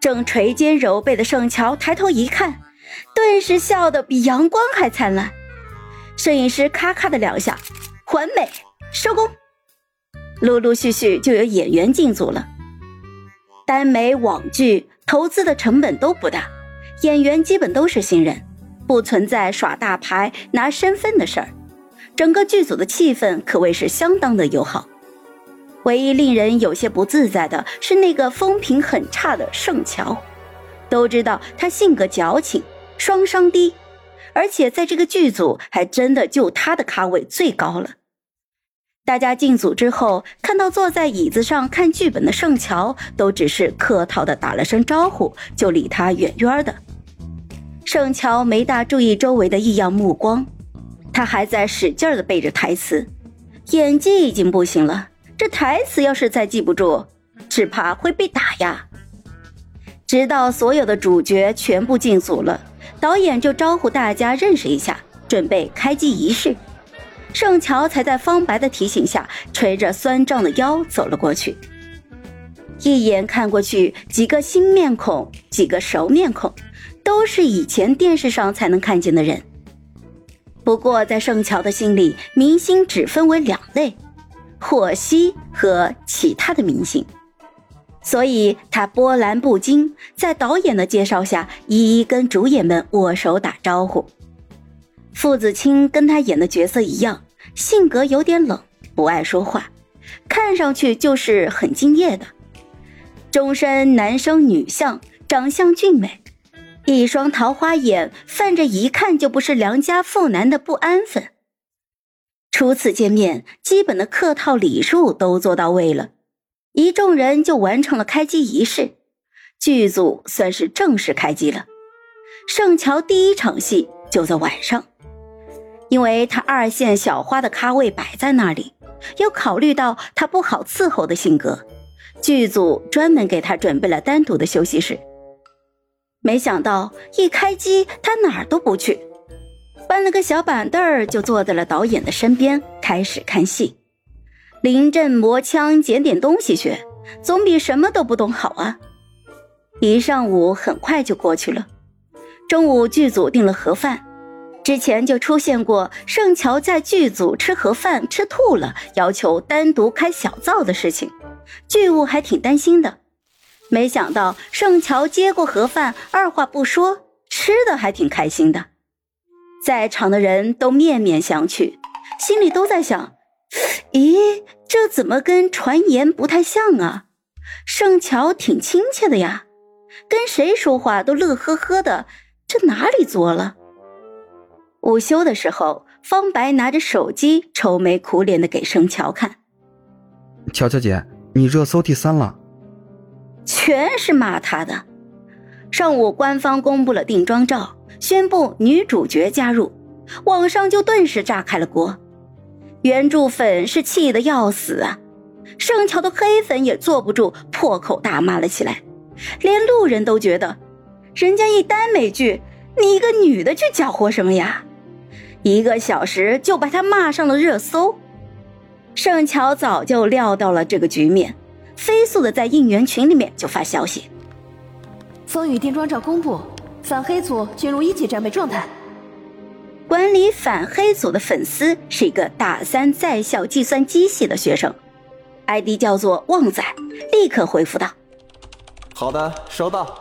正垂肩揉背的盛乔抬头一看，顿时笑得比阳光还灿烂。摄影师咔咔的两下，完美收工。陆陆续续就有演员进组了。耽美网剧投资的成本都不大，演员基本都是新人，不存在耍大牌拿身份的事儿。整个剧组的气氛可谓是相当的友好。唯一令人有些不自在的是那个风评很差的盛乔，都知道他性格矫情，双商低。而且在这个剧组，还真的就他的咖位最高了。大家进组之后，看到坐在椅子上看剧本的盛乔，都只是客套的打了声招呼，就离他远远的。盛乔没大注意周围的异样目光，他还在使劲的背着台词，演技已经不行了，这台词要是再记不住，只怕会被打呀。直到所有的主角全部进组了。导演就招呼大家认识一下，准备开机仪式。盛乔才在方白的提醒下，垂着酸胀的腰走了过去。一眼看过去，几个新面孔，几个熟面孔，都是以前电视上才能看见的人。不过在盛乔的心里，明星只分为两类：霍希和其他的明星。所以他波澜不惊，在导演的介绍下，一一跟主演们握手打招呼。傅子清跟他演的角色一样，性格有点冷，不爱说话，看上去就是很敬业的。终身男生女相，长相俊美，一双桃花眼，泛着一看就不是良家妇男的不安分。初次见面，基本的客套礼数都做到位了。一众人就完成了开机仪式，剧组算是正式开机了。盛乔第一场戏就在晚上，因为他二线小花的咖位摆在那里，又考虑到他不好伺候的性格，剧组专门给他准备了单独的休息室。没想到一开机，他哪儿都不去，搬了个小板凳儿就坐在了导演的身边，开始看戏。临阵磨枪，捡点东西学，总比什么都不懂好啊！一上午很快就过去了。中午剧组订了盒饭，之前就出现过盛乔在剧组吃盒饭吃吐了，要求单独开小灶的事情，剧务还挺担心的。没想到盛乔接过盒饭，二话不说，吃的还挺开心的。在场的人都面面相觑，心里都在想。咦，这怎么跟传言不太像啊？盛乔挺亲切的呀，跟谁说话都乐呵呵的，这哪里作了？午休的时候，方白拿着手机，愁眉苦脸的给盛乔看。乔乔姐，你热搜第三了，全是骂他的。上午官方公布了定妆照，宣布女主角加入，网上就顿时炸开了锅。原著粉是气得要死啊，盛乔的黑粉也坐不住，破口大骂了起来，连路人都觉得，人家一耽美剧，你一个女的去搅和什么呀？一个小时就把他骂上了热搜。盛乔早就料到了这个局面，飞速的在应援群里面就发消息：风雨定妆照公布，反黑组进入一级战备状态。管理反黑组的粉丝是一个大三在校计算机系的学生，ID 叫做旺仔，立刻回复道：“好的，收到。”